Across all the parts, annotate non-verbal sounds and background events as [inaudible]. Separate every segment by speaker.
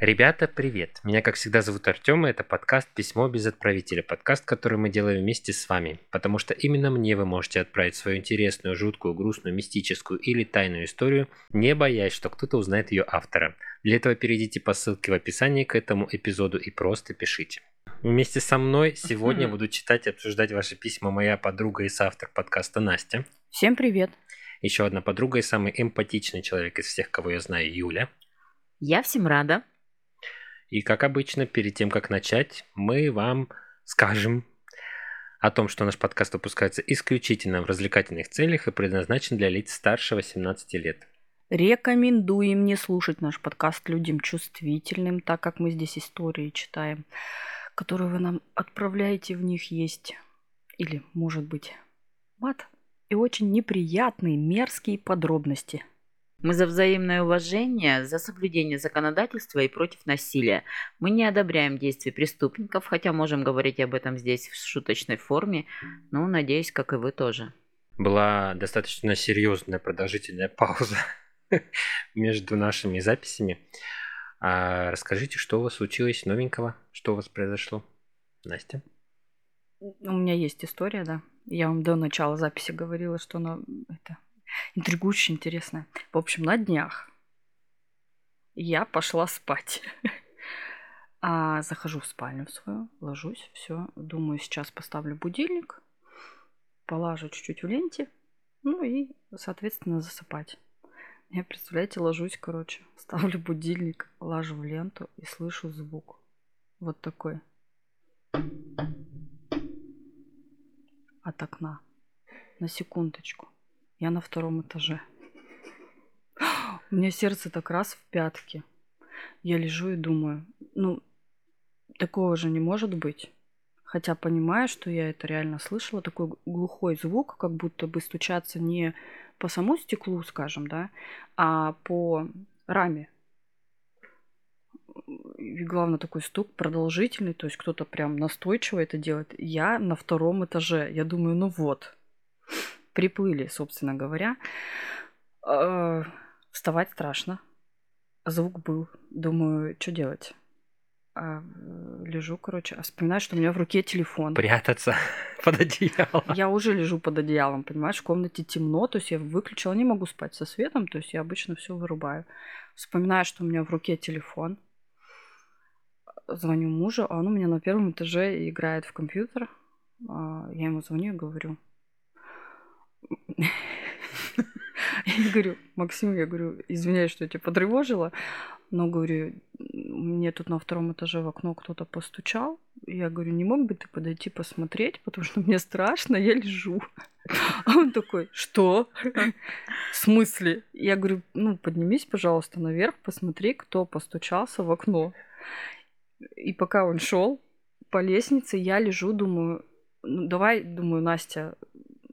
Speaker 1: Ребята, привет! Меня, как всегда, зовут Артем, и это подкаст «Письмо без отправителя», подкаст, который мы делаем вместе с вами, потому что именно мне вы можете отправить свою интересную, жуткую, грустную, мистическую или тайную историю, не боясь, что кто-то узнает ее автора. Для этого перейдите по ссылке в описании к этому эпизоду и просто пишите. Вместе со мной сегодня буду читать и обсуждать ваши письма моя подруга и соавтор подкаста Настя.
Speaker 2: Всем привет!
Speaker 1: Еще одна подруга и самый эмпатичный человек из всех, кого я знаю, Юля.
Speaker 3: Я всем рада.
Speaker 1: И как обычно, перед тем, как начать, мы вам скажем о том, что наш подкаст выпускается исключительно в развлекательных целях и предназначен для лиц старше 18 лет.
Speaker 2: Рекомендуем не слушать наш подкаст людям чувствительным, так как мы здесь истории читаем, которые вы нам отправляете, в них есть или, может быть, мат и очень неприятные, мерзкие подробности –
Speaker 3: мы за взаимное уважение, за соблюдение законодательства и против насилия. Мы не одобряем действия преступников, хотя можем говорить об этом здесь в шуточной форме, но надеюсь, как и вы тоже.
Speaker 1: Была достаточно серьезная продолжительная пауза [laughs] между нашими записями. А расскажите, что у вас случилось новенького? Что у вас произошло? Настя?
Speaker 2: У меня есть история, да. Я вам до начала записи говорила, что она это интригующе интересно. В общем, на днях я пошла спать. [laughs] А захожу в спальню свою, ложусь, все. Думаю, сейчас поставлю будильник, положу чуть-чуть в ленте, ну и, соответственно, засыпать. Я, представляете, ложусь, короче, [laughs] ставлю будильник, ложу в ленту и слышу звук. Вот такой. От окна. На секундочку. Я на втором этаже. [gasps] У меня сердце так раз в пятки. Я лежу и думаю, ну, такого же не может быть. Хотя понимаю, что я это реально слышала, такой глухой звук, как будто бы стучаться не по самому стеклу, скажем, да, а по раме. И главное, такой стук продолжительный, то есть кто-то прям настойчиво это делает. Я на втором этаже. Я думаю, ну вот, приплыли, собственно говоря. Э, вставать страшно. Звук был. Думаю, что делать? А, лежу, короче, а вспоминаю, что у меня в руке телефон.
Speaker 1: Прятаться [laughs] под одеялом.
Speaker 2: Я уже лежу под одеялом, понимаешь, в комнате темно, то есть я выключила, не могу спать со светом, то есть я обычно все вырубаю. Вспоминаю, что у меня в руке телефон. Звоню мужу, а он у меня на первом этаже играет в компьютер. А, я ему звоню и говорю, я говорю, Максим, я говорю, извиняюсь, что я тебя потревожила, но, говорю, мне тут на втором этаже в окно кто-то постучал. Я говорю, не мог бы ты подойти посмотреть, потому что мне страшно, я лежу. А он такой, что? В смысле? Я говорю, ну, поднимись, пожалуйста, наверх, посмотри, кто постучался в окно. И пока он шел по лестнице, я лежу, думаю, ну, давай, думаю, Настя,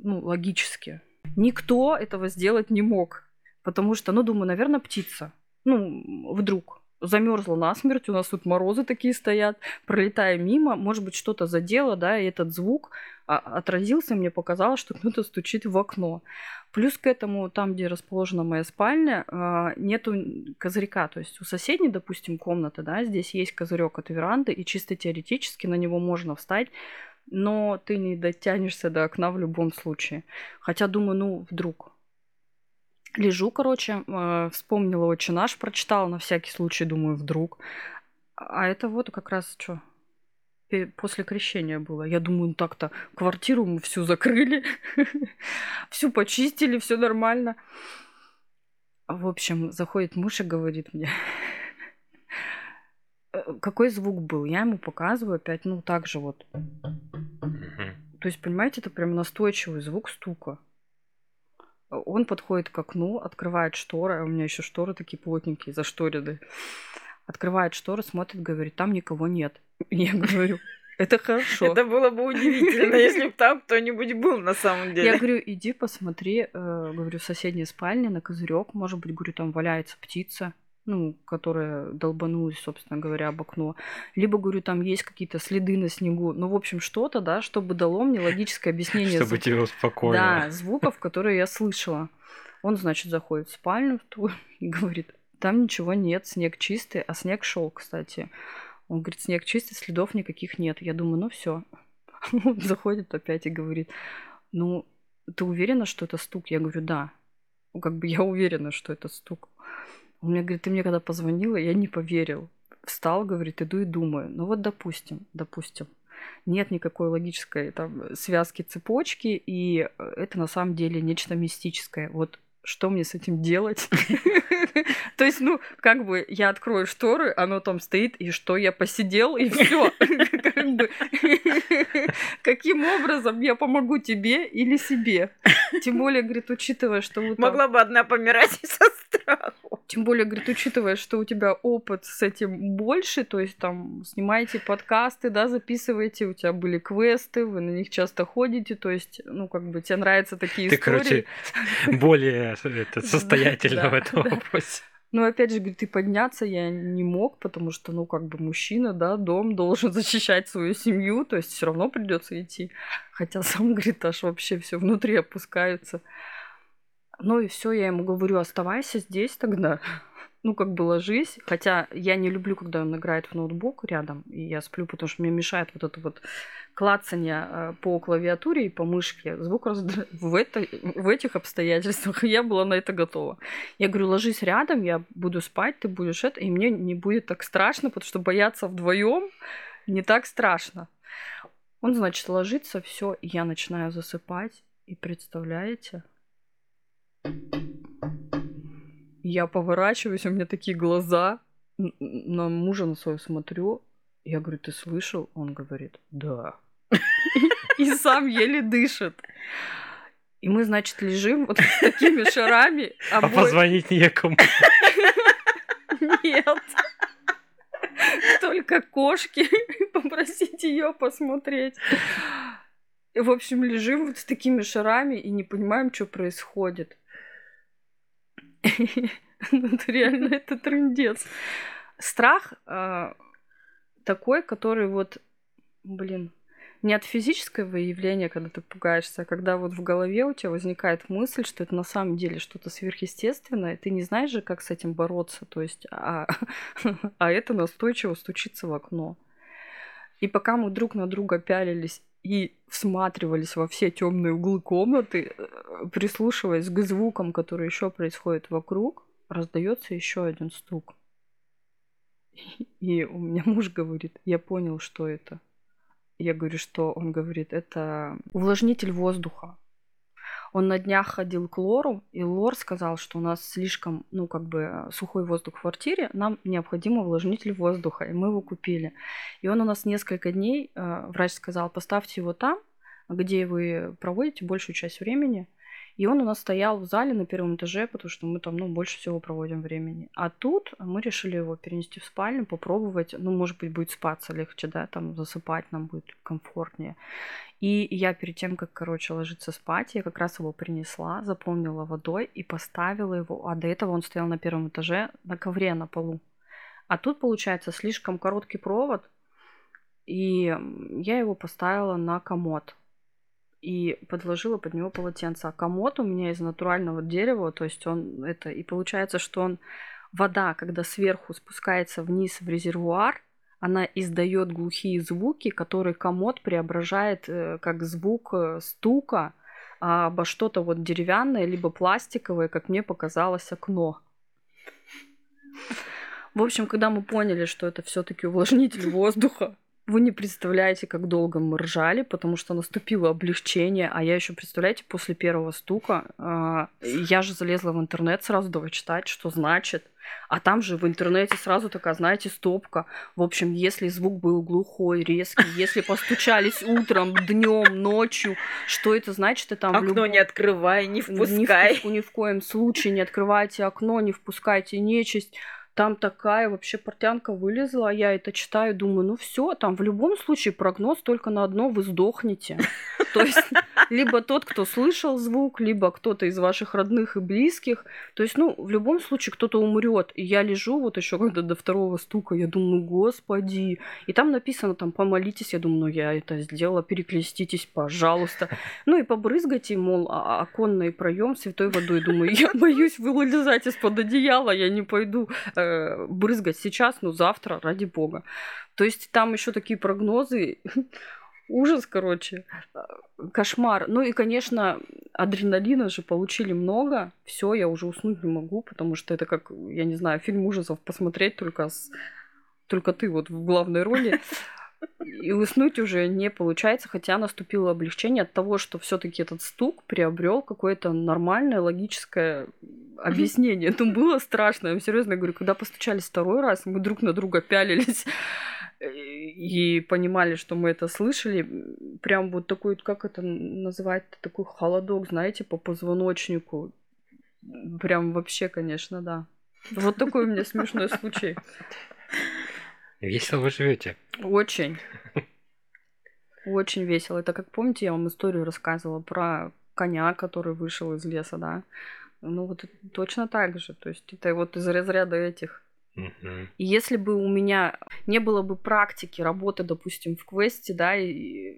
Speaker 2: ну, логически. Никто этого сделать не мог. Потому что, ну, думаю, наверное, птица. Ну, вдруг замерзла насмерть, у нас тут морозы такие стоят, пролетая мимо, может быть, что-то задело, да, и этот звук а, отразился, мне показалось, что кто-то стучит в окно. Плюс к этому, там, где расположена моя спальня, а, нету козырька, то есть у соседней, допустим, комнаты, да, здесь есть козырек от веранды, и чисто теоретически на него можно встать, но ты не дотянешься до окна в любом случае. Хотя думаю, ну, вдруг. Лежу, короче, э, вспомнила «Отче наш», прочитала на всякий случай, думаю, вдруг. А это вот как раз что, после крещения было. Я думаю, ну так-то квартиру мы всю закрыли, [laughs] всю почистили, все нормально. В общем, заходит муж и говорит мне, какой звук был. Я ему показываю опять, ну, так же вот. То есть, понимаете, это прям настойчивый звук стука. Он подходит к окну, открывает шторы, а у меня еще шторы такие плотненькие, зашторены. Открывает шторы, смотрит, говорит, там никого нет. [laughs] Я говорю, это хорошо.
Speaker 3: Это было бы удивительно, если бы там кто-нибудь был на самом деле.
Speaker 2: Я говорю, иди посмотри, э, говорю, соседняя спальня на козырек, может быть, говорю, там валяется птица ну, которая долбанулась, собственно говоря, об окно. Либо, говорю, там есть какие-то следы на снегу. Ну, в общем, что-то, да, чтобы дало мне логическое объяснение.
Speaker 1: Чтобы тебя успокоило.
Speaker 2: Да, звуков, которые я слышала. Он, значит, заходит в спальню в ту [laughs] и говорит, Там ничего нет, снег чистый, а снег шел, кстати. Он говорит, снег чистый, следов никаких нет. Я думаю, ну все. [laughs] Он заходит опять и говорит, ну, ты уверена, что это стук? Я говорю, да. Как бы я уверена, что это стук. Он мне говорит, ты мне когда позвонила, я не поверил. Встал, говорит, иду и думаю. Ну вот допустим, допустим. Нет никакой логической там связки цепочки, и это на самом деле нечто мистическое. Вот что мне с этим делать? [laughs] То есть, ну, как бы я открою шторы, оно там стоит, и что я посидел, и все. [laughs] Каким образом я помогу тебе или себе? Тем более, говорит, учитывая, что
Speaker 3: Могла бы одна помирать [laughs] со страху.
Speaker 2: Тем более, говорит, учитывая, что у тебя опыт с этим больше, то есть там снимаете подкасты, да, записываете, у тебя были квесты, вы на них часто ходите, то есть, ну, как бы тебе нравятся такие
Speaker 1: Ты,
Speaker 2: истории.
Speaker 1: короче, более это, [laughs] состоятельна в этом вопросе.
Speaker 2: Но опять же, говорит, и подняться я не мог, потому что, ну, как бы мужчина, да, дом должен [laughs] защищать свою семью, то есть все равно придется идти. Хотя [laughs] сам, говорит, аж вообще все внутри опускается. Ну и все, я ему говорю, оставайся здесь тогда. Ну, как бы ложись. Хотя я не люблю, когда он играет в ноутбук рядом, и я сплю, потому что мне мешает вот это вот клацание э, по клавиатуре и по мышке. Звук раздра... [laughs] в, это... в этих обстоятельствах я была на это готова. Я говорю, ложись рядом, я буду спать, ты будешь это, и мне не будет так страшно, потому что бояться вдвоем не так страшно. Он, значит, ложится, все, я начинаю засыпать. И представляете, я поворачиваюсь, у меня такие глаза, на мужа на свою смотрю. Я говорю, ты слышал? Он говорит, да. [laughs] И сам еле дышит. И мы, значит, лежим вот с [laughs] такими шарами.
Speaker 1: А позвонить некому. [laughs]
Speaker 2: Нет. Только кошки. Попросить ее посмотреть. В общем, лежим вот с такими шарами и не понимаем, что происходит. [laughs] Ну, реально, это трындец. Страх э, такой, который вот, блин, не от физического явления, когда ты пугаешься, а когда вот в голове у тебя возникает мысль, что это на самом деле что-то сверхъестественное, ты не знаешь же, как с этим бороться, то есть, а, [laughs] а это настойчиво стучится в окно. И пока мы друг на друга пялились и всматривались во все темные углы комнаты, э, прислушиваясь к звукам, которые еще происходят вокруг, раздается еще один стук. И у меня муж говорит, я понял, что это. Я говорю, что он говорит, это увлажнитель воздуха. Он на днях ходил к Лору, и Лор сказал, что у нас слишком, ну, как бы сухой воздух в квартире, нам необходим увлажнитель воздуха, и мы его купили. И он у нас несколько дней, э, врач сказал, поставьте его там, где вы проводите большую часть времени, и он у нас стоял в зале на первом этаже, потому что мы там, ну, больше всего проводим времени. А тут мы решили его перенести в спальню, попробовать. Ну, может быть, будет спаться легче, да, там засыпать нам будет комфортнее. И я перед тем, как, короче, ложиться спать, я как раз его принесла, заполнила водой и поставила его. А до этого он стоял на первом этаже на ковре на полу. А тут, получается, слишком короткий провод, и я его поставила на комод и подложила под него полотенце. А комод у меня из натурального дерева, то есть он это... И получается, что он... Вода, когда сверху спускается вниз в резервуар, она издает глухие звуки, которые комод преображает э, как звук э, стука а обо что-то вот деревянное, либо пластиковое, как мне показалось, окно. В общем, когда мы поняли, что это все-таки увлажнитель воздуха, вы не представляете, как долго мы ржали, потому что наступило облегчение, а я еще, представляете, после первого стука, э, я же залезла в интернет сразу давай читать, что значит. А там же в интернете сразу такая, знаете, стопка. В общем, если звук был глухой, резкий, если постучались утром, днем, ночью, что это значит? Это там
Speaker 3: окно любом... не открывай, не впускай.
Speaker 2: Ни в, ни в коем случае не открывайте окно, не впускайте нечисть там такая вообще портянка вылезла, а я это читаю, думаю, ну все, там в любом случае прогноз только на одно, вы сдохнете. [laughs] То есть либо тот, кто слышал звук, либо кто-то из ваших родных и близких. То есть, ну, в любом случае кто-то умрет. И я лежу вот еще когда до второго стука, я думаю, господи. И там написано, там, помолитесь. Я думаю, ну, я это сделала, перекреститесь, пожалуйста. Ну, и побрызгайте, мол, а, оконный проем святой водой. Думаю, я [laughs] боюсь вылезать из-под одеяла, я не пойду э, брызгать сейчас, но завтра, ради бога. То есть там еще такие прогнозы. [laughs] Ужас, короче. Кошмар. Ну и, конечно, адреналина же получили много. Все, я уже уснуть не могу, потому что это как, я не знаю, фильм ужасов посмотреть только с... Только ты вот в главной роли. [laughs] И уснуть уже не получается, хотя наступило облегчение от того, что все-таки этот стук приобрел какое-то нормальное логическое объяснение. Ну, было страшно. Я вам серьезно говорю, когда постучались второй раз, мы друг на друга пялились и понимали, что мы это слышали, прям вот такой, как это называть, такой холодок, знаете, по позвоночнику. Прям вообще, конечно, да. Вот такой у меня смешной случай.
Speaker 1: Весело вы живете.
Speaker 2: Очень. [laughs] Очень весело. Это как помните, я вам историю рассказывала про коня, который вышел из леса, да? Ну вот точно так же. То есть это вот из разряда этих и если бы у меня не было бы практики работы, допустим, в квесте, да, и,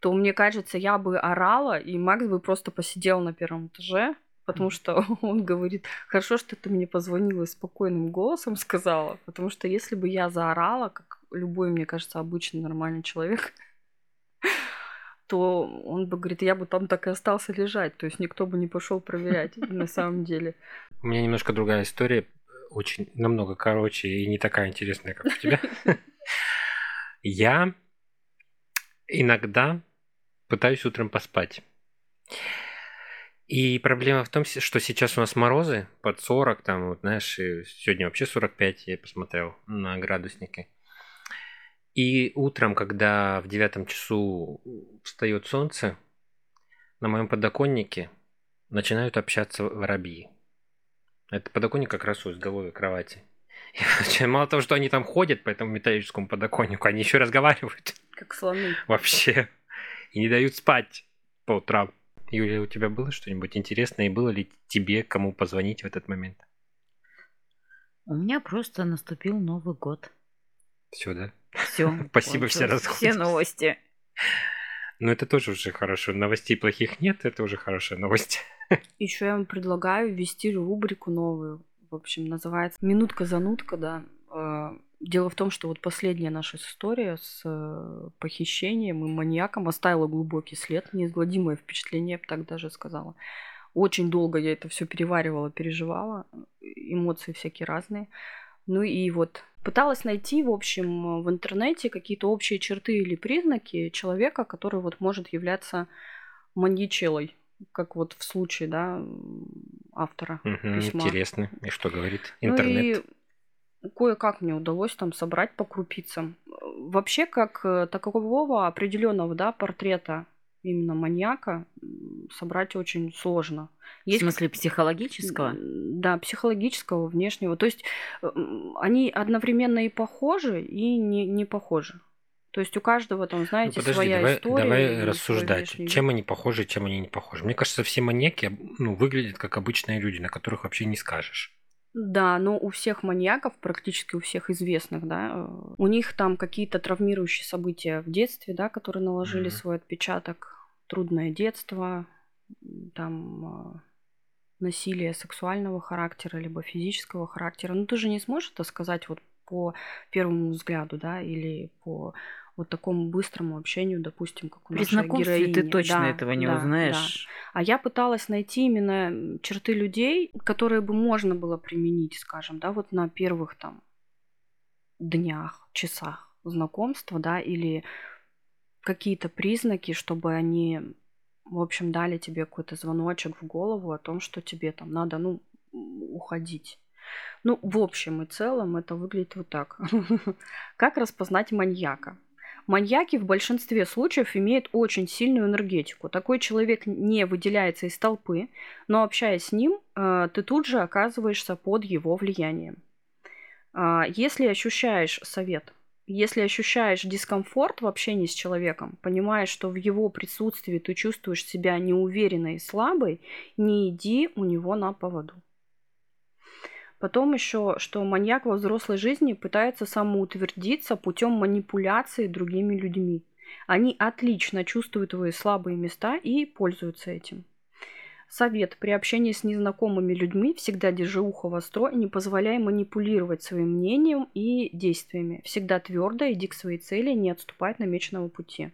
Speaker 2: то мне кажется, я бы орала, и Макс бы просто посидел на первом этаже, потому что [laughs] он говорит, хорошо, что ты мне позвонила и спокойным голосом сказала, потому что если бы я заорала, как любой, мне кажется, обычный нормальный человек, [laughs] то он бы говорит, я бы там так и остался лежать, то есть никто бы не пошел проверять на самом деле.
Speaker 1: У меня немножко другая история очень намного короче и не такая интересная, как у тебя. [laughs] Я иногда пытаюсь утром поспать. И проблема в том, что сейчас у нас морозы под 40, там, вот, знаешь, сегодня вообще 45, я посмотрел на градусники. И утром, когда в девятом часу встает солнце, на моем подоконнике начинают общаться воробьи. Это подоконник как раз у изголовья кровати. [laughs] И, мало того, что они там ходят по этому металлическому подоконнику, они еще разговаривают.
Speaker 2: Как слоны.
Speaker 1: Вообще. И не дают спать по утрам. Юлия, у тебя было что-нибудь интересное? И было ли тебе кому позвонить в этот момент?
Speaker 3: У меня просто наступил Новый год. [laughs]
Speaker 1: Все, да?
Speaker 3: Все.
Speaker 1: Спасибо, все расходятся.
Speaker 3: Все новости.
Speaker 1: Ну, это тоже уже хорошо. Новостей плохих нет, это уже хорошая новость. [laughs]
Speaker 2: Еще я вам предлагаю ввести рубрику новую. В общем, называется «Минутка-занутка», да. Э, дело в том, что вот последняя наша история с э, похищением и маньяком оставила глубокий след, неизгладимое впечатление, я бы так даже сказала. Очень долго я это все переваривала, переживала, эмоции всякие разные. Ну и вот пыталась найти, в общем, в интернете какие-то общие черты или признаки человека, который вот может являться маньячелой, как вот в случае, да, автора
Speaker 1: угу,
Speaker 2: письма.
Speaker 1: Интересно. И что говорит интернет?
Speaker 2: Ну и кое-как мне удалось там собрать по крупицам. Вообще, как э, такового определенного, да, портрета именно маньяка собрать очень сложно.
Speaker 3: Есть... В смысле психологического?
Speaker 2: Да, психологического, внешнего. То есть они одновременно и похожи, и не, не похожи. То есть у каждого там, знаете, ну, подожди, своя
Speaker 1: давай,
Speaker 2: история.
Speaker 1: Давай рассуждать, чем они похожи, чем они не похожи. Мне кажется, все маньяки ну, выглядят как обычные люди, на которых вообще не скажешь.
Speaker 2: Да, но у всех маньяков, практически у всех известных, да, э, у них там какие-то травмирующие события в детстве, да, которые наложили mm-hmm. свой отпечаток трудное детство, там а, насилие сексуального характера, либо физического характера. Ну, ты же не сможешь это сказать вот по первому взгляду, да, или по вот такому быстрому общению, допустим, как у
Speaker 3: При
Speaker 2: нашей героини.
Speaker 3: ты точно
Speaker 2: да,
Speaker 3: этого не
Speaker 2: да,
Speaker 3: узнаешь.
Speaker 2: Да. А я пыталась найти именно черты людей, которые бы можно было применить, скажем, да, вот на первых там днях, часах знакомства, да, или какие-то признаки, чтобы они, в общем, дали тебе какой-то звоночек в голову о том, что тебе там надо, ну, уходить. Ну, в общем и целом это выглядит вот так. [laughs] Как распознать маньяка? Маньяки в большинстве случаев имеют очень сильную энергетику. Такой человек не выделяется из толпы, но общаясь с ним, э, ты тут же оказываешься под его влиянием. А, если ощущаешь совет Если ощущаешь дискомфорт в общении с человеком, понимаешь, что в его присутствии ты чувствуешь себя неуверенной и слабой, не иди у него на поводу. Потом еще, что маньяк во взрослой жизни пытается самоутвердиться путем манипуляции другими людьми. Они отлично чувствуют твои слабые места и пользуются этим. Совет. При общении с незнакомыми людьми всегда держи ухо востро и не позволяй манипулировать своим мнением и действиями. Всегда твердо иди к своей цели, не отступай от намеченного пути.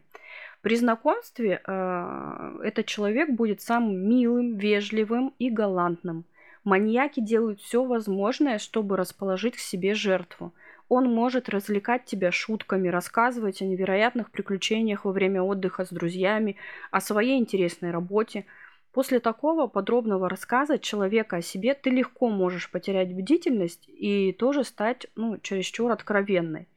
Speaker 2: При знакомстве э, этот человек будет самым милым, вежливым и галантным. Маньяки делают все возможное, чтобы расположить к себе жертву. Он может развлекать тебя шутками, рассказывать о невероятных приключениях во время отдыха с друзьями, о своей интересной работе. После такого подробного рассказа человека о себе ты легко можешь потерять бдительность и тоже стать ну, чересчур откровенной.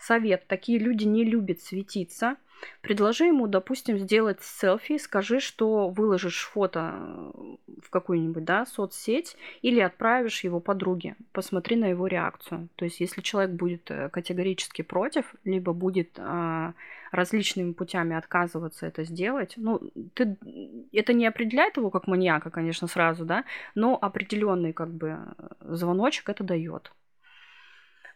Speaker 2: Совет. Такие люди не любят светиться – Предложи ему, допустим, сделать селфи, скажи, что выложишь фото э, в какую-нибудь да, соцсеть или отправишь его подруге. Посмотри на его реакцию. То есть, если человек будет э, категорически против, либо будет а, различными путями отказываться это сделать, ну, ты, это не определяет его как маньяка, конечно, сразу, да, но определенный как бы звоночек это дает.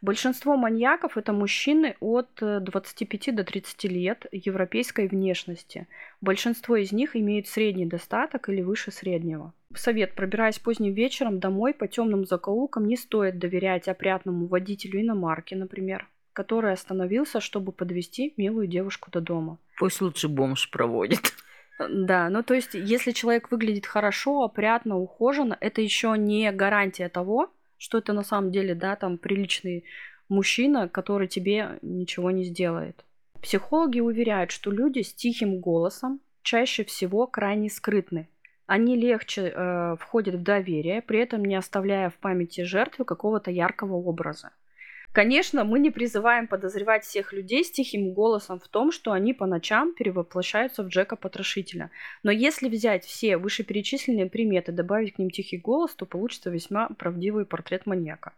Speaker 2: Большинство маньяков это мужчины от 25 э, до 30 лет европейской внешности. Большинство из них имеют средний достаток или выше среднего. Совет. Пробираясь поздним вечером домой по темным закоулкам, не стоит доверять опрятному водителю иномарки, например, который остановился, чтобы подвести милую девушку до дома.
Speaker 3: Пусть лучше бомж проводит.
Speaker 2: Да, ну то есть, если человек выглядит хорошо, опрятно, ухоженно, это еще не гарантия того, что это на самом деле, да, там приличный мужчина, который тебе ничего не сделает. Психологи уверяют, что люди с тихим голосом чаще всего крайне скрытны. Они легче э, входят в доверие, при этом не оставляя в памяти жертвы какого-то яркого образа. Конечно, мы не призываем подозревать всех людей с тихим голосом в том, что они по ночам перевоплощаются в Джека-потрошителя. Но если взять все вышеперечисленные приметы, добавить к ним тихий голос, то получится весьма правдивый портрет маньяка.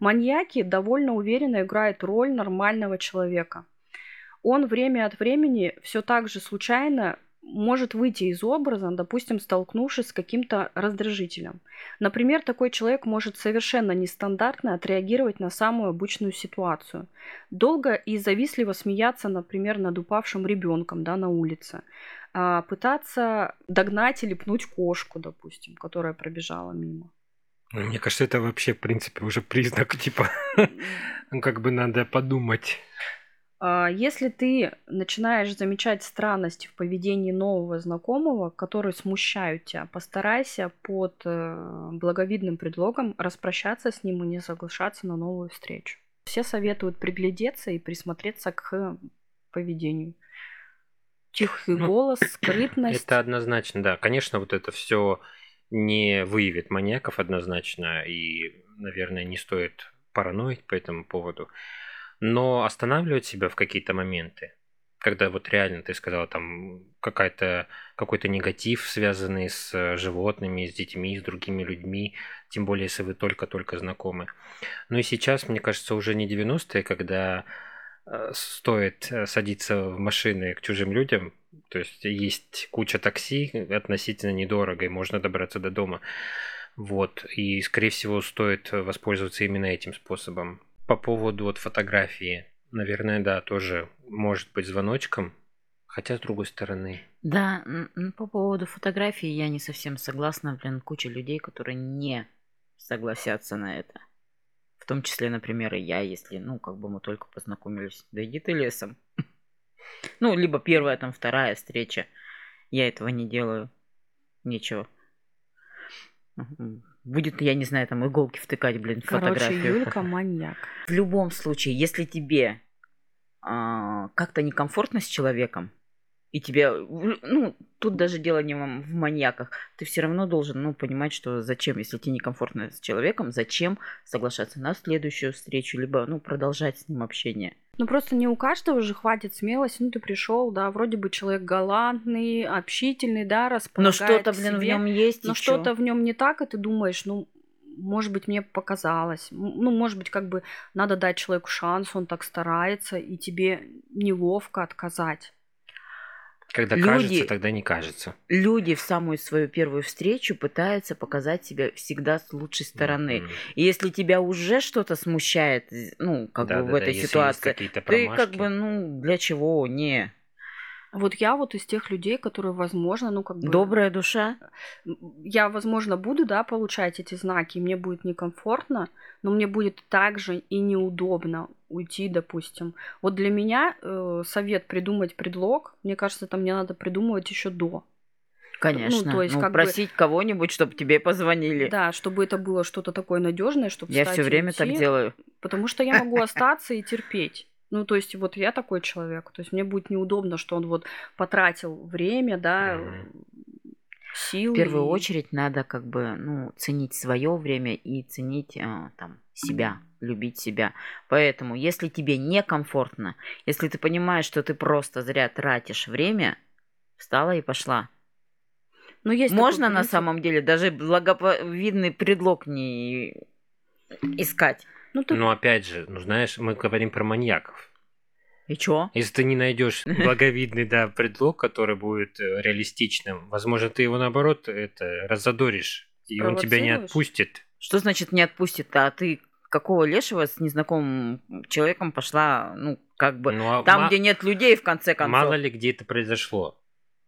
Speaker 2: Маньяки довольно уверенно играют роль нормального человека. Он время от времени все так же случайно может выйти из образа, допустим, столкнувшись с каким-то раздражителем. Например, такой человек может совершенно нестандартно отреагировать на самую обычную ситуацию. Долго и завистливо смеяться, например, над упавшим ребенком да, на улице. А пытаться догнать или пнуть кошку, допустим, которая пробежала мимо.
Speaker 1: Мне кажется, это вообще, в принципе, уже признак, типа, ну, [laughs] как бы надо подумать.
Speaker 2: А, если ты начинаешь замечать странности в поведении нового знакомого, которые смущают тебя, постарайся под э, благовидным предлогом распрощаться с ним и не соглашаться на новую встречу. Все советуют приглядеться и присмотреться к поведению. Тихий ну, голос, [clears throat] скрытность.
Speaker 1: Это однозначно, да. Конечно, вот это все не выявит маньяков однозначно, и, наверное, не стоит параноить по этому поводу но останавливать себя в какие-то моменты, когда вот реально ты сказала там какая-то какой-то негатив, связанный с э, животными, с детьми, с другими людьми, тем более если вы только-только знакомы. Ну и сейчас, мне кажется, уже не 90-е, когда э, стоит э, садиться в машины к чужим людям, то есть есть куча такси относительно недорого, и можно добраться до дома. Вот, и, скорее всего, стоит воспользоваться именно этим способом. По поводу вот фотографии, наверное, да, тоже может быть звоночком, хотя с другой стороны.
Speaker 3: Да, по поводу фотографии я не совсем согласна, блин, куча людей, которые не согласятся на это. В том числе, например, и я, если, ну, как бы мы только познакомились, да иди ты лесом. [laughs] Ну, либо первая, там, вторая встреча. Я этого не делаю. Нечего будет, я не знаю, там иголки втыкать, блин, в Короче, фотографию.
Speaker 2: Юлька [laughs] маньяк.
Speaker 3: В любом случае, если тебе а, как-то некомфортно с человеком, и тебе, ну, тут даже дело не в маньяках, ты все равно должен, ну, понимать, что зачем, если тебе некомфортно с человеком, зачем соглашаться на следующую встречу, либо, ну, продолжать с ним общение.
Speaker 2: Ну просто не у каждого же хватит смелости. Ну ты пришел, да, вроде бы человек галантный, общительный, да, располагает
Speaker 3: Но что-то, блин, в нем есть.
Speaker 2: Но что-то в нем не так, и ты думаешь, ну может быть, мне показалось. Ну, может быть, как бы надо дать человеку шанс, он так старается, и тебе неловко отказать.
Speaker 1: Когда люди, кажется, тогда не кажется.
Speaker 3: Люди в самую свою первую встречу пытаются показать себя всегда с лучшей стороны. Mm-hmm. И если тебя уже что-то смущает, ну, как да, бы да, в этой да, ситуации, ты как бы, ну, для чего? Не.
Speaker 2: Вот я вот из тех людей, которые, возможно, ну как бы...
Speaker 3: Добрая душа.
Speaker 2: Я, возможно, буду, да, получать эти знаки, мне будет некомфортно, но мне будет также и неудобно уйти, допустим. Вот для меня э, совет придумать предлог, мне кажется, это мне надо придумывать еще до.
Speaker 3: Конечно. Ну, то есть, ну, как просить бы... кого-нибудь, чтобы тебе позвонили.
Speaker 2: Да, чтобы это было что-то такое надежное, чтобы
Speaker 3: Я все время уйти, так делаю.
Speaker 2: Потому что я могу остаться и терпеть. Ну, то есть, вот я такой человек. То есть, мне будет неудобно, что он вот потратил время, да, силы.
Speaker 3: В первую и... очередь надо как бы, ну, ценить свое время и ценить э, там себя, любить себя. Поэтому, если тебе некомфортно, если ты понимаешь, что ты просто зря тратишь время, встала и пошла. Но есть Можно на самом деле даже благовидный предлог не искать.
Speaker 1: Ну, ты... Но опять же, ну знаешь, мы говорим про маньяков.
Speaker 3: И чё?
Speaker 1: Если ты не найдешь [laughs] благовидный, да, предлог, который будет э, реалистичным, возможно, ты его наоборот это разодоришь, и он тебя не отпустит.
Speaker 3: Что значит не отпустит? А ты какого лешего с незнакомым человеком пошла, ну, как бы, ну, а там, ма... где нет людей, в конце концов.
Speaker 1: Мало ли где это произошло.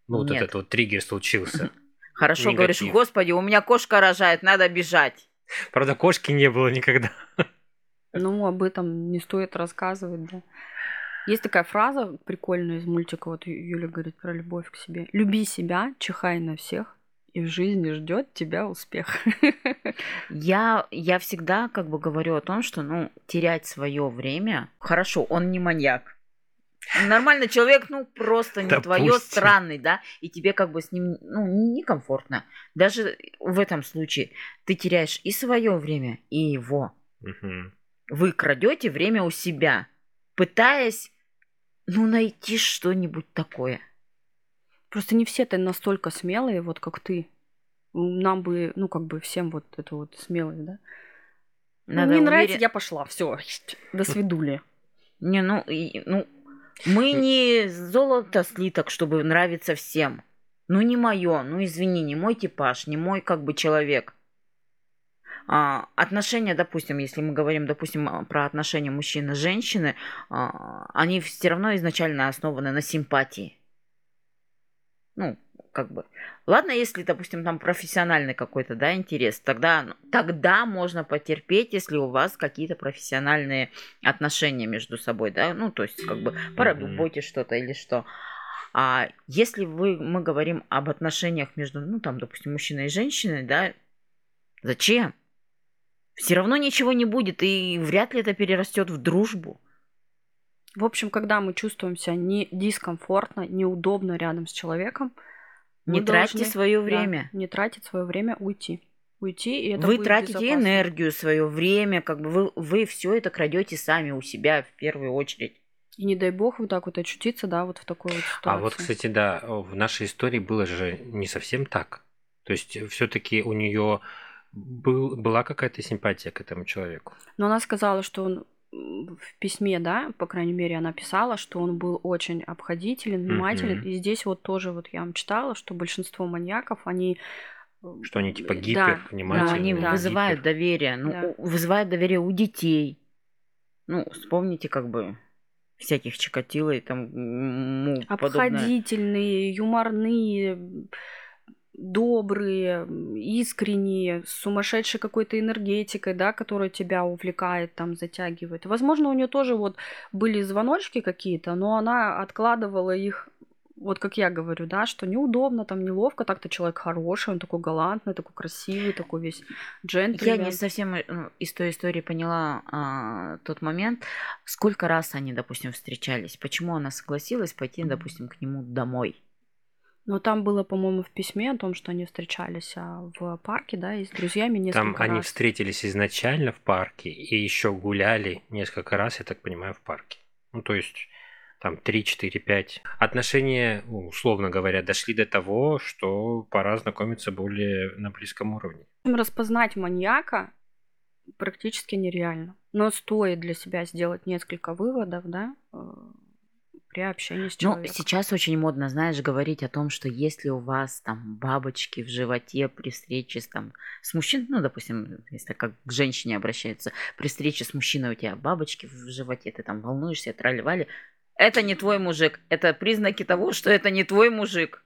Speaker 1: Ну, вот нет. этот вот триггер случился. [laughs]
Speaker 3: Хорошо, Негатив. говоришь, господи, у меня кошка рожает, надо бежать.
Speaker 1: Правда, кошки не было никогда. [laughs]
Speaker 2: Ну, об этом не стоит рассказывать, да. Есть такая фраза прикольная из мультика, вот Юля говорит про любовь к себе. Люби себя, чихай на всех, и в жизни ждет тебя успех. [laughs]
Speaker 3: Я, я всегда как бы говорю о том, что, ну, терять свое время, хорошо, он не маньяк, Нормальный человек, ну, просто не Допустим. твое, странный, да, и тебе как бы с ним, ну, некомфортно. Даже в этом случае ты теряешь и свое время, и его. Угу. Вы крадете время у себя, пытаясь, ну, найти что-нибудь такое.
Speaker 2: Просто не все-то настолько смелые, вот как ты. Нам бы, ну, как бы всем вот это вот смелость, да? Ну, Надо не уверен... нравится, я пошла, все, [laughs] до свидули.
Speaker 3: Не, ну, и, ну, мы не золото слиток, чтобы нравиться всем. Ну, не мое, ну, извини, не мой типаж, не мой, как бы, человек. А, отношения, допустим, если мы говорим, допустим, а, про отношения мужчины и женщины, а, они все равно изначально основаны на симпатии. Ну, как бы. Ладно, если, допустим, там профессиональный какой-то, да, интерес, тогда, тогда можно потерпеть, если у вас какие-то профессиональные отношения между собой, да, ну, то есть, как бы, поработаете что-то или что. А если вы, мы говорим об отношениях между, ну, там, допустим, мужчиной и женщиной, да, зачем? Все равно ничего не будет, и вряд ли это перерастет в дружбу.
Speaker 2: В общем, когда мы чувствуем себя не дискомфортно, неудобно рядом с человеком,
Speaker 3: не тратьте свое время.
Speaker 2: Да, не тратить свое время, уйти. Уйти, и это
Speaker 3: Вы тратите энергию, свое время, как бы вы, вы все это крадете сами у себя в первую очередь.
Speaker 2: И не дай бог вот так вот очутиться, да, вот в такой вот ситуации.
Speaker 1: А вот, кстати, да, в нашей истории было же не совсем так. То есть все-таки у нее был, была какая-то симпатия к этому человеку.
Speaker 2: Но она сказала, что он в письме, да, по крайней мере, она писала, что он был очень обходителен, внимателен. Mm-hmm. И здесь вот тоже вот я вам читала, что большинство маньяков, они
Speaker 1: что они типа гипер, да, внимательные. Да,
Speaker 3: они да. вызывают гипер. доверие. Ну, да. вызывают доверие у детей. Ну, вспомните, как бы всяких Чикатило и там ну,
Speaker 2: Обходительные, подобное. юморные, добрые, искренние, с сумасшедшей какой-то энергетикой, да, которая тебя увлекает, там, затягивает. Возможно, у нее тоже вот были звоночки какие-то, но она откладывала их вот как я говорю, да, что неудобно, там неловко, так-то человек хороший, он такой галантный, такой красивый, такой весь джентльмен.
Speaker 3: Я не совсем ну, из той истории поняла а, тот момент, сколько раз они, допустим, встречались, почему она согласилась пойти, допустим, к нему домой.
Speaker 2: Но там было, по-моему, в письме о том, что они встречались а, в парке, да, и с друзьями несколько
Speaker 1: Там
Speaker 2: раз.
Speaker 1: они встретились изначально в парке и еще гуляли несколько раз, я так понимаю, в парке. Ну, то есть там 3, 4, 5. Отношения, условно говоря, дошли до того, что пора знакомиться более на близком уровне.
Speaker 2: Распознать маньяка практически нереально. Но стоит для себя сделать несколько выводов, да, э, при общении с
Speaker 3: Ну,
Speaker 2: человеком.
Speaker 3: сейчас очень модно, знаешь, говорить о том, что если у вас там бабочки в животе при встрече с, там, с мужчиной, ну, допустим, если как к женщине обращаются, при встрече с мужчиной у тебя бабочки в животе, ты там волнуешься, трали это не твой мужик. Это признаки того, что это не твой мужик.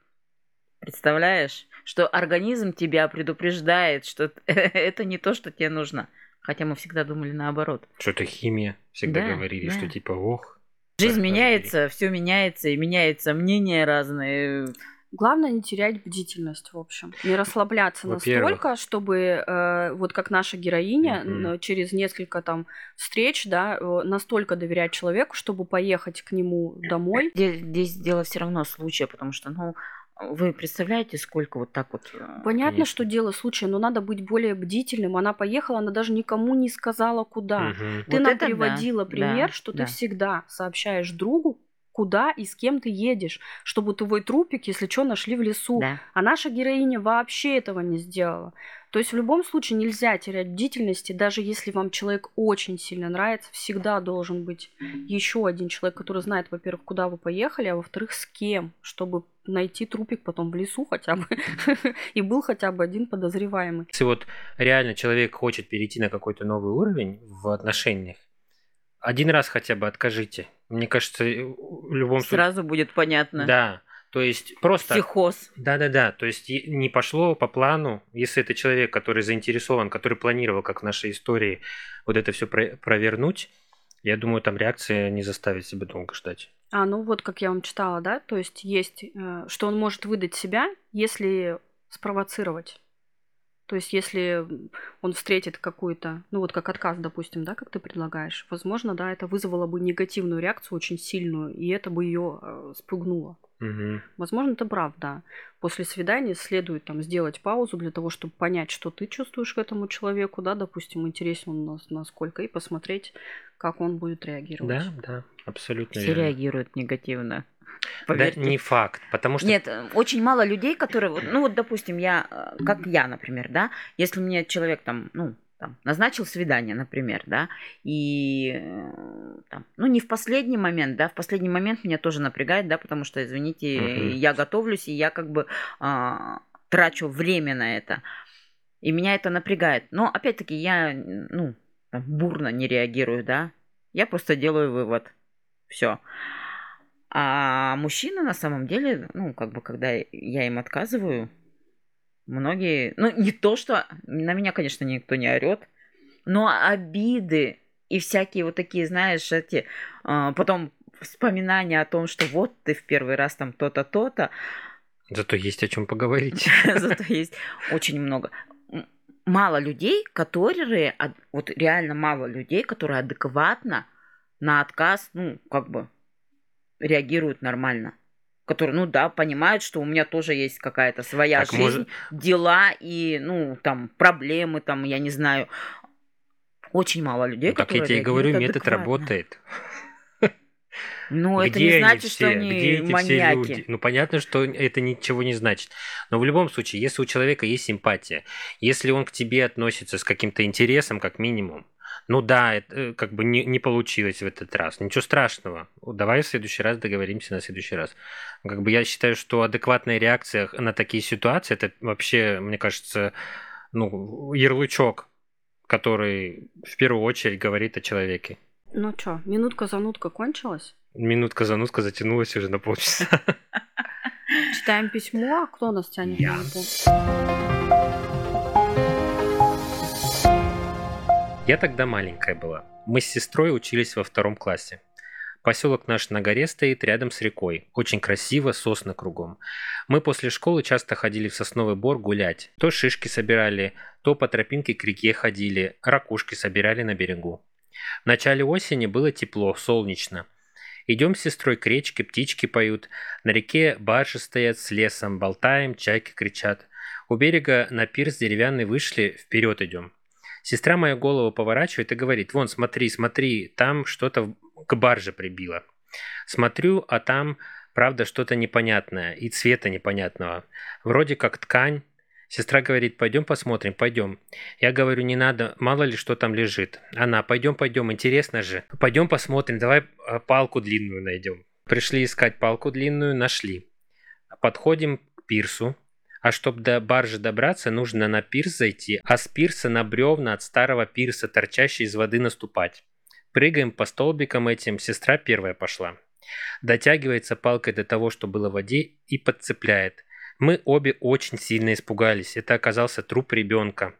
Speaker 3: Представляешь? Что организм тебя предупреждает, что [laughs] это не то, что тебе нужно. Хотя мы всегда думали наоборот.
Speaker 1: Что-то химия. Всегда
Speaker 3: Да,
Speaker 1: говорили,
Speaker 3: да.
Speaker 1: что типа, ох.
Speaker 3: Жизнь меняется, все меняется, и меняются мнения разные.
Speaker 2: Главное не терять бдительность, в общем. Не расслабляться настолько, чтобы, э, вот как наша героиня, н- через несколько там встреч, да, э, настолько доверять человеку, чтобы поехать к нему домой.
Speaker 3: Здесь, здесь дело все равно случая, потому что, ну, вы представляете, сколько вот так вот... э,
Speaker 2: Понятно,
Speaker 1: Конечно.
Speaker 2: что дело случая, но надо быть более бдительным. Она поехала, она даже никому не сказала, куда.
Speaker 1: Мгм.
Speaker 2: Ты
Speaker 3: Вот
Speaker 2: нам
Speaker 3: это да,
Speaker 2: приводила пример,
Speaker 3: да,
Speaker 2: что
Speaker 3: да.
Speaker 2: ты всегда сообщаешь другу, куда и с кем ты едешь, чтобы твой трупик, если что, нашли в лесу.
Speaker 3: Да.
Speaker 2: А наша героиня вообще этого не сделала. То есть в любом случае нельзя терять бдительности, даже если вам человек очень сильно нравится, всегда должен быть еще один человек, который знает, во-первых, куда вы поехали, а во-вторых, с кем, чтобы найти трупик потом в лесу хотя бы, [laughs] и был хотя бы один подозреваемый.
Speaker 1: Если вот реально человек хочет перейти на какой-то новый уровень в отношениях, один раз хотя бы откажите. Мне кажется, в любом случае...
Speaker 3: Сразу будет понятно.
Speaker 1: Да. То есть просто...
Speaker 3: Психоз.
Speaker 1: Да-да-да, то есть не пошло по плану, если это человек, который заинтересован, который планировал, как в нашей истории, вот это все провернуть, я думаю, там реакция не заставит себя долго ждать.
Speaker 2: А, ну вот как я вам читала, да, то есть есть, э, что он может выдать себя, если спровоцировать. То есть если он встретит какую-то, ну вот как отказ, допустим, да, как ты предлагаешь, возможно, да, это вызвало бы негативную реакцию очень сильную, и это бы ее спугнуло.
Speaker 1: Мгм.
Speaker 2: Возможно, это правда. После свидания следует там сделать паузу для того, чтобы понять, что ты чувствуешь к этому человеку, да, допустим, интересен он нас насколько, и посмотреть, как он будет реагировать.
Speaker 1: Да, да, абсолютно
Speaker 3: Все
Speaker 1: верно.
Speaker 3: реагируют негативно.
Speaker 1: Да,
Speaker 3: Поверьте.
Speaker 1: не факт, потому что...
Speaker 3: Нет, э, очень мало людей, которые, вот, ну вот, допустим, я, э, как я, например, да, если мне человек там, ну, там, назначил свидание, например, да, и э, там, ну не в последний момент, да, в последний момент меня тоже напрягает, да, потому что, извините,
Speaker 1: Мгм.
Speaker 3: я готовлюсь, и я как бы а, трачу время на это, и меня это напрягает. Но опять-таки я, ну, там, бурно не реагирую, да, я просто делаю вывод, все. А мужчины на самом деле, ну, как бы, когда я им отказываю, многие, ну, не то, что на меня, конечно, никто не орет, но обиды и всякие вот такие, знаешь, эти, а, потом вспоминания о том, что вот ты в первый раз там то-то, то-то,
Speaker 1: Зато есть о чем поговорить. [laughs]
Speaker 3: зато есть очень много. Мало людей, которые, ад- вот реально мало людей, которые адекватно на отказ, ну, как бы, реагируют нормально. Которые, ну да, понимают, что у меня тоже есть какая-то своя
Speaker 1: Так,
Speaker 3: жизнь,
Speaker 1: может-
Speaker 3: дела и, ну, там, проблемы, там, я не знаю. Очень мало людей,
Speaker 1: Ну, так я
Speaker 3: которые
Speaker 1: тебе говорю, метод
Speaker 3: адекватно.
Speaker 1: работает.
Speaker 3: Ну, [laughs] это не значит, что
Speaker 1: все?
Speaker 3: они
Speaker 1: Где эти все
Speaker 3: маньяки.
Speaker 1: люди? Ну, понятно, что это ничего не значит. Но в любом случае, если у человека есть симпатия, если он к тебе относится с каким-то интересом, как минимум, ну да, это э, как бы не, не получилось в этот раз. Ничего страшного. Давай в следующий раз договоримся на следующий раз. Как бы я считаю, что адекватная реакция на такие ситуации, это вообще, мне кажется, ну, ярлычок, который в первую очередь говорит о человеке.
Speaker 2: Ну что, минутка-занутка кончилась?
Speaker 1: Минутка занутка затянулась уже на полчаса.
Speaker 2: Читаем письмо. Кто нас тянет
Speaker 1: Я. Я тогда маленькая была. Мы с сестрой учились во втором классе. Поселок наш на горе стоит рядом с рекой. Очень красиво, сосны кругом. Мы после школы часто ходили в сосновый бор гулять. То шишки собирали, то по тропинке к реке ходили, ракушки собирали на берегу. В начале осени было тепло, солнечно. Идем с сестрой к речке, птички поют. На реке баржи стоят с лесом, болтаем, чайки кричат. У берега на пирс деревянный вышли, вперед идем. Сестра моя голову поворачивает и говорит, вон, смотри, смотри, там что-то к барже прибило. Смотрю, а там, правда, что-то непонятное и цвета непонятного. Вроде как ткань. Сестра говорит, пойдем посмотрим, пойдем. Я говорю, не надо, мало ли что там лежит. Она, пойдем, пойдем, интересно же. Пойдем посмотрим, давай а, палку длинную найдем. Пришли искать палку длинную, нашли. Подходим к пирсу. А чтобы до баржи добраться, нужно на пирс зайти, а с пирса на бревна от старого пирса, торчащей из воды, наступать. Прыгаем по столбикам этим, сестра первая пошла. Дотягивается палкой до того, что было в воде, и подцепляет. Мы обе очень сильно испугались. Это оказался труп ребенка.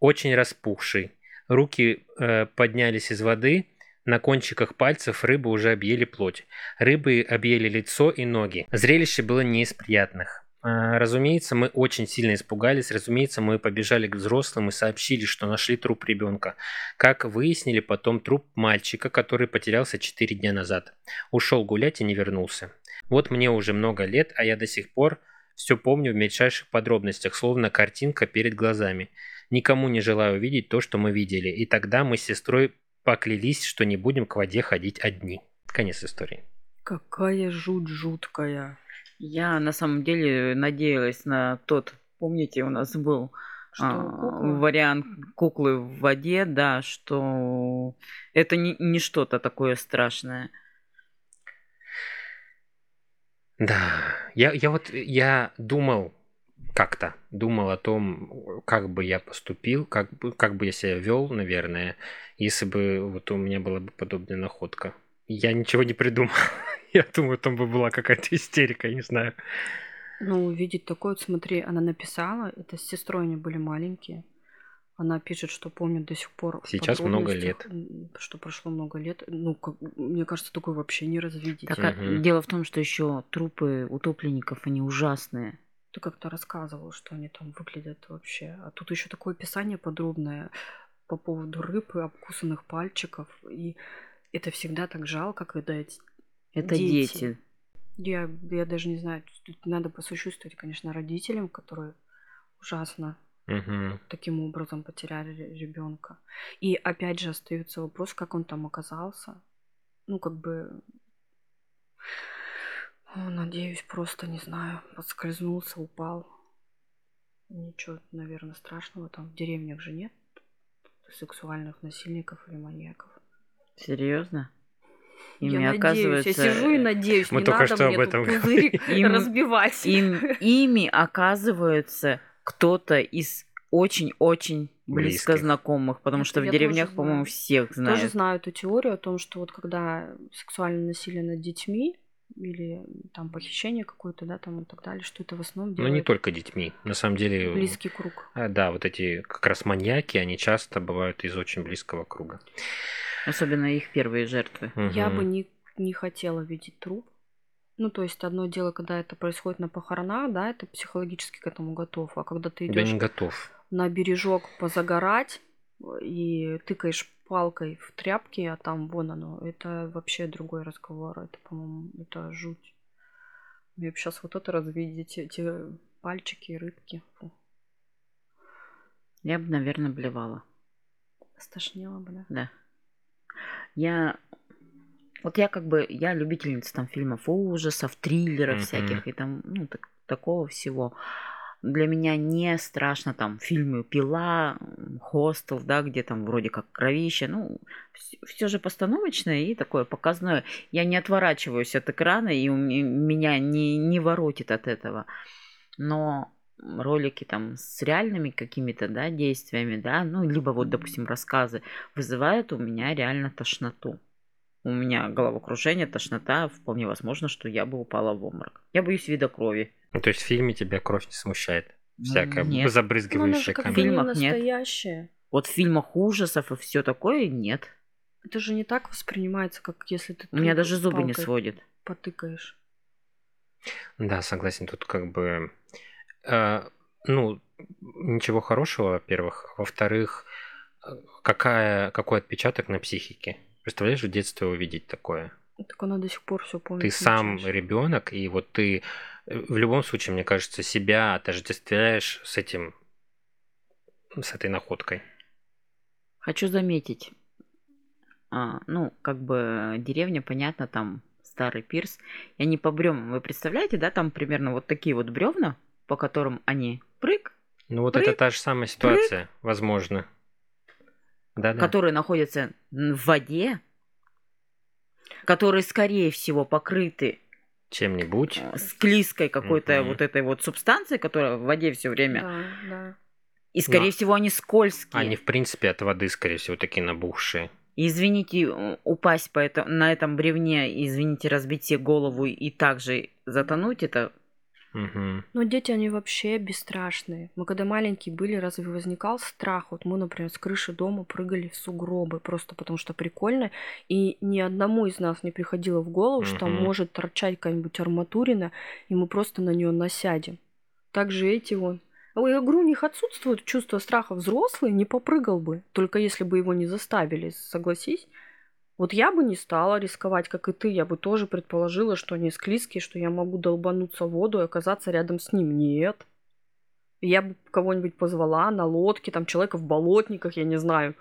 Speaker 1: Очень распухший. Руки э, поднялись из воды. На кончиках пальцев рыбы уже объели плоть. Рыбы объели лицо и ноги. Зрелище было не из приятных. Э, разумеется, мы очень сильно испугались. Разумеется, мы побежали к взрослым и сообщили, что нашли труп ребенка. Как выяснили, потом труп мальчика, который потерялся 4 дня назад. Ушел гулять и не вернулся. Вот мне уже много лет, а я до сих пор все помню в мельчайших подробностях, словно картинка перед глазами. Никому не желаю видеть то, что мы видели. И тогда мы с сестрой поклялись, что не будем к воде ходить одни. Конец истории.
Speaker 2: Какая жуть жуткая.
Speaker 3: Я на самом деле надеялась на тот, помните, у нас был
Speaker 2: Что,
Speaker 3: а,
Speaker 2: кукла?
Speaker 3: вариант куклы в воде, да, что это не, не что-то такое страшное.
Speaker 1: Да, я, я вот, я думал как-то, думал о том, как бы я поступил, как бы, как бы я себя вел, наверное, если бы вот у меня была бы подобная находка. Я ничего не придумал. [laughs] Я думаю, там бы была какая-то истерика, я не знаю.
Speaker 2: Ну, увидеть такое, вот смотри, она написала, это с сестрой они были маленькие. Она пишет, что помнит до сих пор.
Speaker 1: Сейчас много
Speaker 2: м, Что прошло много лет. Ну, как, мне кажется, такое вообще не развидеть.
Speaker 3: Так,
Speaker 1: Мгм.
Speaker 3: дело в том, что еще трупы утопленников, они ужасные.
Speaker 2: Ты как-то рассказывал, что они там выглядят вообще. А тут еще такое описание подробное по поводу рыб и обкусанных пальчиков. И это всегда так жалко, когда эти...
Speaker 3: Это
Speaker 2: Дети.
Speaker 3: дети.
Speaker 2: Я, я даже не знаю, тут надо посочувствовать, конечно, родителям, которые ужасно
Speaker 1: Мгм.
Speaker 2: таким образом потеряли ребенка. И опять же остается вопрос, как он там оказался. Ну, как бы... О, Надеюсь, просто, не знаю, подскользнулся, упал. Ничего, наверное, страшного там в деревнях же нет сексуальных насильников или маньяков.
Speaker 3: Серьезно? Ими,
Speaker 2: я надеюсь, я сижу и надеюсь,
Speaker 1: Мы
Speaker 2: не
Speaker 1: только
Speaker 2: надо
Speaker 1: что
Speaker 2: мне
Speaker 1: об этом
Speaker 3: говорили. [laughs] Им-
Speaker 2: разбивать.
Speaker 3: им, [laughs] ими оказывается кто-то из очень-очень близко
Speaker 1: Близких.
Speaker 3: знакомых, потому что в
Speaker 2: я
Speaker 3: деревнях,
Speaker 2: тоже
Speaker 3: по-моему, всех
Speaker 2: Тоже
Speaker 3: знают.
Speaker 2: знаю эту теорию о том, что вот когда сексуальное насилие над детьми или там похищение какое-то, да, там и так далее, что это в основном
Speaker 1: Ну, не только детьми. На самом деле,
Speaker 2: близкий круг.
Speaker 1: а, да, вот эти как раз маньяки, они часто бывают из очень близкого круга.
Speaker 3: Особенно их первые жертвы.
Speaker 2: Я
Speaker 1: Мгм.
Speaker 2: бы не, не хотела видеть труп. Ну, то есть одно дело, когда это происходит на похоронах, да, это психологически к этому готов. А когда ты
Speaker 1: Я
Speaker 2: идешь на бережок позагорать и тыкаешь палкой в тряпки, а там вон оно, это вообще другой разговор. Это, по-моему, это жуть. Мне бы сейчас вот это развидеть, эти пальчики и рыбки. Фу,
Speaker 3: Я бы, наверное, блевала.
Speaker 2: стошнило бы, да?
Speaker 3: Да. Я... Вот я как бы, я любительница там фильмов ужасов, триллеров
Speaker 1: Мгм.
Speaker 3: всяких и там, ну, так- такого всего. Для меня не страшно там фильмы «Пила», «Хостел», да, где там вроде как кровище. Ну, все же постановочное и такое показное. Я не отворачиваюсь от экрана, и у ме- меня не, не воротит от этого. Но ролики там с реальными какими-то, да, действиями, да, ну, либо вот, допустим, рассказы, вызывают у меня реально тошноту. У меня головокружение, тошнота, вполне возможно, что я бы упала в обморок. Я боюсь вида крови.
Speaker 1: Ну, то есть в фильме тебя кровь не смущает? Всякая
Speaker 3: Нет.
Speaker 2: Ну, как
Speaker 1: камера.
Speaker 2: бы не
Speaker 3: фильмах нет. Вот в фильмах ужасов и все такое нет.
Speaker 2: Это же не так воспринимается, как если ты
Speaker 3: У меня даже зубы не сводит.
Speaker 2: потыкаешь.
Speaker 1: Да, согласен, тут как бы... э, ну, ничего хорошего, во-первых. Во-вторых, какая, какой отпечаток на психике? Представляешь, в детстве увидеть такое?
Speaker 2: Так она до сих пор все помнит.
Speaker 1: Ты сам ребенок, и вот ты э, в любом случае, мне кажется, себя отождествляешь с этим, с этой находкой.
Speaker 3: Хочу заметить, а, ну, как бы деревня, понятно, там старый пирс, и они по бревнам. Вы представляете, да, там примерно вот такие вот бревна, по которым они прыг
Speaker 1: Ну вот
Speaker 3: Прыг,
Speaker 1: это та же самая ситуация, возможно. Да, да.
Speaker 3: которые находятся в воде, которые, скорее всего, покрыты
Speaker 1: Чем-нибудь.
Speaker 3: э, склизкой какой-то
Speaker 1: Мгм.
Speaker 3: вот этой вот субстанцией, которая в воде все время.
Speaker 2: Да, да.
Speaker 3: И, скорее
Speaker 1: Да.
Speaker 3: всего, они скользкие.
Speaker 1: Они, в принципе, от воды, скорее всего, такие набухшие.
Speaker 3: Извините, э, упасть по это, на этом бревне, извините, разбить себе голову и также затонуть, это
Speaker 1: Мгм.
Speaker 2: Но дети, они вообще бесстрашные. Мы когда маленькие были, разве возникал страх? Вот мы, например, с крыши дома прыгали в сугробы, просто потому что прикольно. И ни одному из нас не приходило в голову, что там
Speaker 1: Мгм.
Speaker 2: может торчать какая-нибудь арматурина, и мы просто на нее насядем. Также эти вон. А Я говорю, у них отсутствует чувство страха. Взрослый не попрыгал бы, только если бы его не заставили, согласись. Вот я бы не стала рисковать, как и ты. Я бы тоже предположила, что они склизкие, что я могу долбануться в воду и оказаться рядом с ним. Нет. Я бы кого-нибудь позвала на лодке, там человека в болотниках, я не знаю,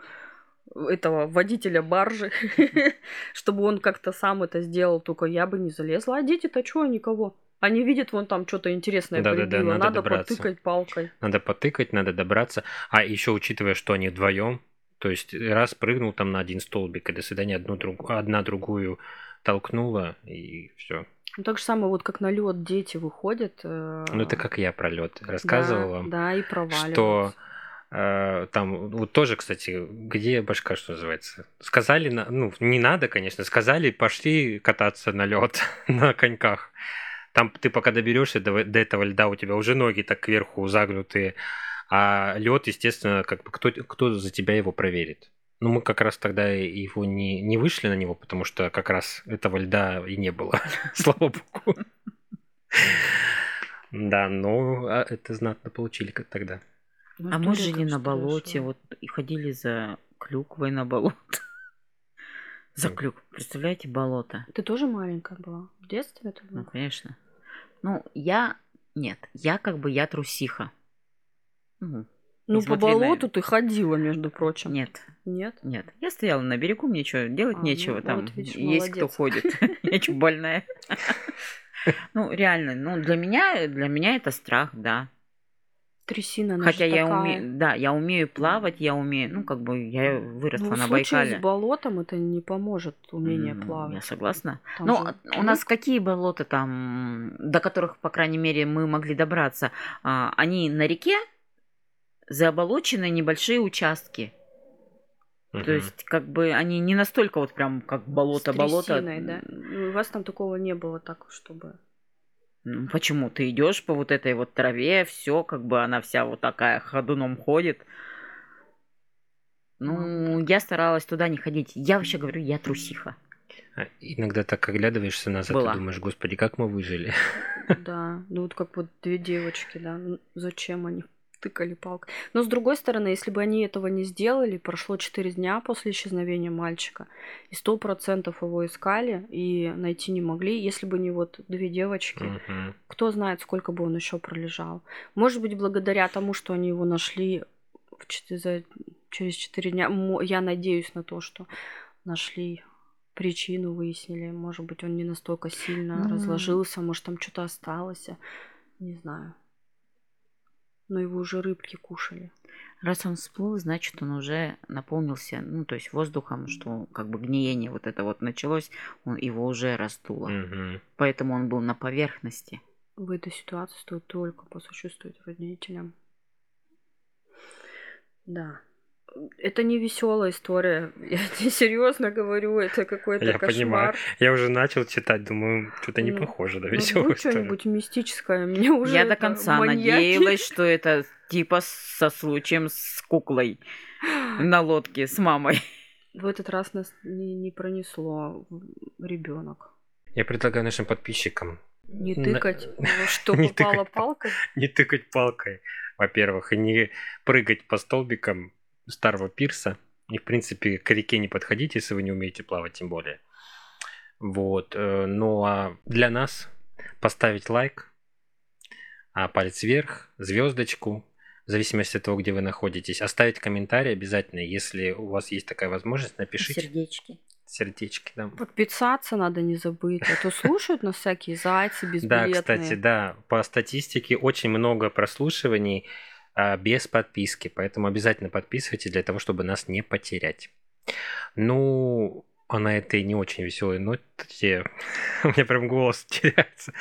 Speaker 2: этого водителя баржи, [laughs] чтобы он как-то сам это сделал, только я бы не залезла. А дети-то что, никого? Они видят вон там что-то интересное
Speaker 1: Да-да-да,
Speaker 2: прибило,
Speaker 1: надо
Speaker 2: надо
Speaker 1: добраться.
Speaker 2: потыкать палкой.
Speaker 1: Надо потыкать, надо добраться. А еще учитывая, что они вдвоем, то есть раз прыгнул там на один столбик, и до свидания одну друг... одна другую толкнула, и все.
Speaker 2: Ну, так же самое, вот как на лед дети выходят. э,
Speaker 1: Ну это как я про лед рассказывал
Speaker 2: да,
Speaker 1: вам.
Speaker 2: Да, и проваливаются.
Speaker 1: что э, там вот тоже, кстати, где башка, что называется, сказали, на- ну не надо, конечно, сказали, пошли кататься на лед [laughs] на коньках. Там ты пока доберешься до, до этого льда, у тебя уже ноги так кверху загнутые, а лед, естественно, как бы кто, кто за тебя его проверит. Ну, мы как раз тогда его не, не вышли на него, потому что как раз этого льда и не было, [laughs] слава богу. Да, но а, это знатно получили как тогда.
Speaker 2: Ну,
Speaker 3: А мы жили
Speaker 2: конечно,
Speaker 3: на болоте, вот и ходили за клюквой на болото. [laughs] За клюк. Представляете, болото?
Speaker 2: Ты тоже маленькая была? В детстве это
Speaker 3: Ну,
Speaker 2: было?
Speaker 3: конечно. Ну, я... Нет, я как бы я трусиха. Ну,
Speaker 2: Ну, по
Speaker 3: смотри на-
Speaker 2: болоту ты ходила, между прочим.
Speaker 3: нет,
Speaker 2: Нет?
Speaker 3: нет. Я стояла на берегу, мне что, делать
Speaker 2: А,
Speaker 3: нечего.
Speaker 2: ну
Speaker 3: Там
Speaker 2: вот видишь,
Speaker 3: есть кто
Speaker 2: молодец.
Speaker 3: ходит. [laughs] [laughs] Я что, больная? [laughs] Ну, реально, ну, для меня, для меня это страх, да.
Speaker 2: Трясина, она
Speaker 3: Хотя я
Speaker 2: такая.
Speaker 3: умею, да, я умею плавать, я умею, ну, как бы я
Speaker 2: Ну,
Speaker 3: выросла
Speaker 2: в
Speaker 3: на Байкале.
Speaker 2: с болотом это не поможет умение
Speaker 3: М,
Speaker 2: плавать.
Speaker 3: Я согласна.
Speaker 2: Там
Speaker 3: Ну,
Speaker 2: же
Speaker 3: у нас какие болота там, до которых, по крайней мере, мы могли добраться? А, Они на реке, заболочены небольшие участки. То
Speaker 1: Мгм.
Speaker 3: есть, как бы, они не настолько вот прям как болото-болото.
Speaker 2: да? Ну, У вас там такого не было так, чтобы...
Speaker 3: Ну, Почему? Ты идешь по вот этой вот траве, все, как бы она вся вот такая ходуном ходит. Ну, я старалась туда не ходить. Я вообще говорю, я трусиха.
Speaker 1: А Иногда так оглядываешься назад
Speaker 3: Была.
Speaker 1: и думаешь, господи, как мы выжили.
Speaker 2: Да, ну вот как вот две девочки, да, ну зачем они тыкали палкой. Но с другой стороны, если бы они этого не сделали, прошло 4 дня после исчезновения мальчика, и сто процентов его искали и найти не могли, если бы не вот две девочки,
Speaker 1: Мгм.
Speaker 2: кто знает, сколько бы он еще пролежал. Может быть, благодаря тому, что они его нашли в чет- за- через 4 дня, я надеюсь на то, что нашли причину, выяснили. Может быть, он не настолько сильно
Speaker 3: Ну.
Speaker 2: разложился, может, там что-то осталось. Не знаю. Но его уже рыбки кушали.
Speaker 3: Раз он всплыл, значит, он уже наполнился, ну, то есть воздухом, что как бы гниение вот это вот началось, он, его уже раздуло.
Speaker 1: Мгм.
Speaker 3: Поэтому он был на поверхности.
Speaker 2: В этой ситуации стоит только посочувствовать родителям. Да. Это не веселая история. [laughs] Я тебе серьезно говорю, это какой-то
Speaker 1: Я понимаю.
Speaker 2: кошмар.
Speaker 1: Я уже начал читать, думаю, что-то не
Speaker 2: Ну,
Speaker 1: похоже на
Speaker 2: Ну,
Speaker 1: веселую
Speaker 2: будет
Speaker 1: историю.
Speaker 2: что-нибудь мистическое. Меня уже
Speaker 3: Я до конца
Speaker 2: маньяки.
Speaker 3: надеялась, что это типа со случаем с куклой на лодке с мамой.
Speaker 2: В этот раз нас не, не пронесло ребенок.
Speaker 1: Я предлагаю нашим подписчикам
Speaker 2: Не
Speaker 1: На-
Speaker 2: тыкать, во [laughs] что [laughs]
Speaker 1: Не
Speaker 2: попало
Speaker 1: тыкать
Speaker 2: палкой.
Speaker 1: не тыкать палкой, во-первых, и не прыгать по столбикам старого пирса. И, в принципе, к реке не подходить, если вы не умеете плавать, тем более. Вот. э, Ну, а для нас поставить лайк, а палец вверх, звездочку, в зависимости от того, где вы находитесь. Оставить комментарий обязательно, если у вас есть такая возможность, напишите
Speaker 3: Сердечки.
Speaker 1: сердечки. Да.
Speaker 2: Подписаться надо не забыть, а то слушают нас всякие зайцы
Speaker 1: Да,
Speaker 2: безбилетные.
Speaker 1: кстати, да, по статистике очень много прослушиваний без подписки. Поэтому обязательно подписывайтесь для того, чтобы нас не потерять. Ну, а на этой не очень веселой ноте, [laughs] у меня прям голос теряется,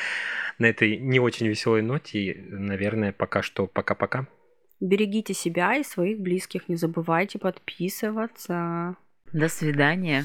Speaker 1: на этой не очень веселой ноте, наверное, пока что пока-пока.
Speaker 2: Берегите себя и своих близких, не забывайте подписываться.
Speaker 3: До свидания.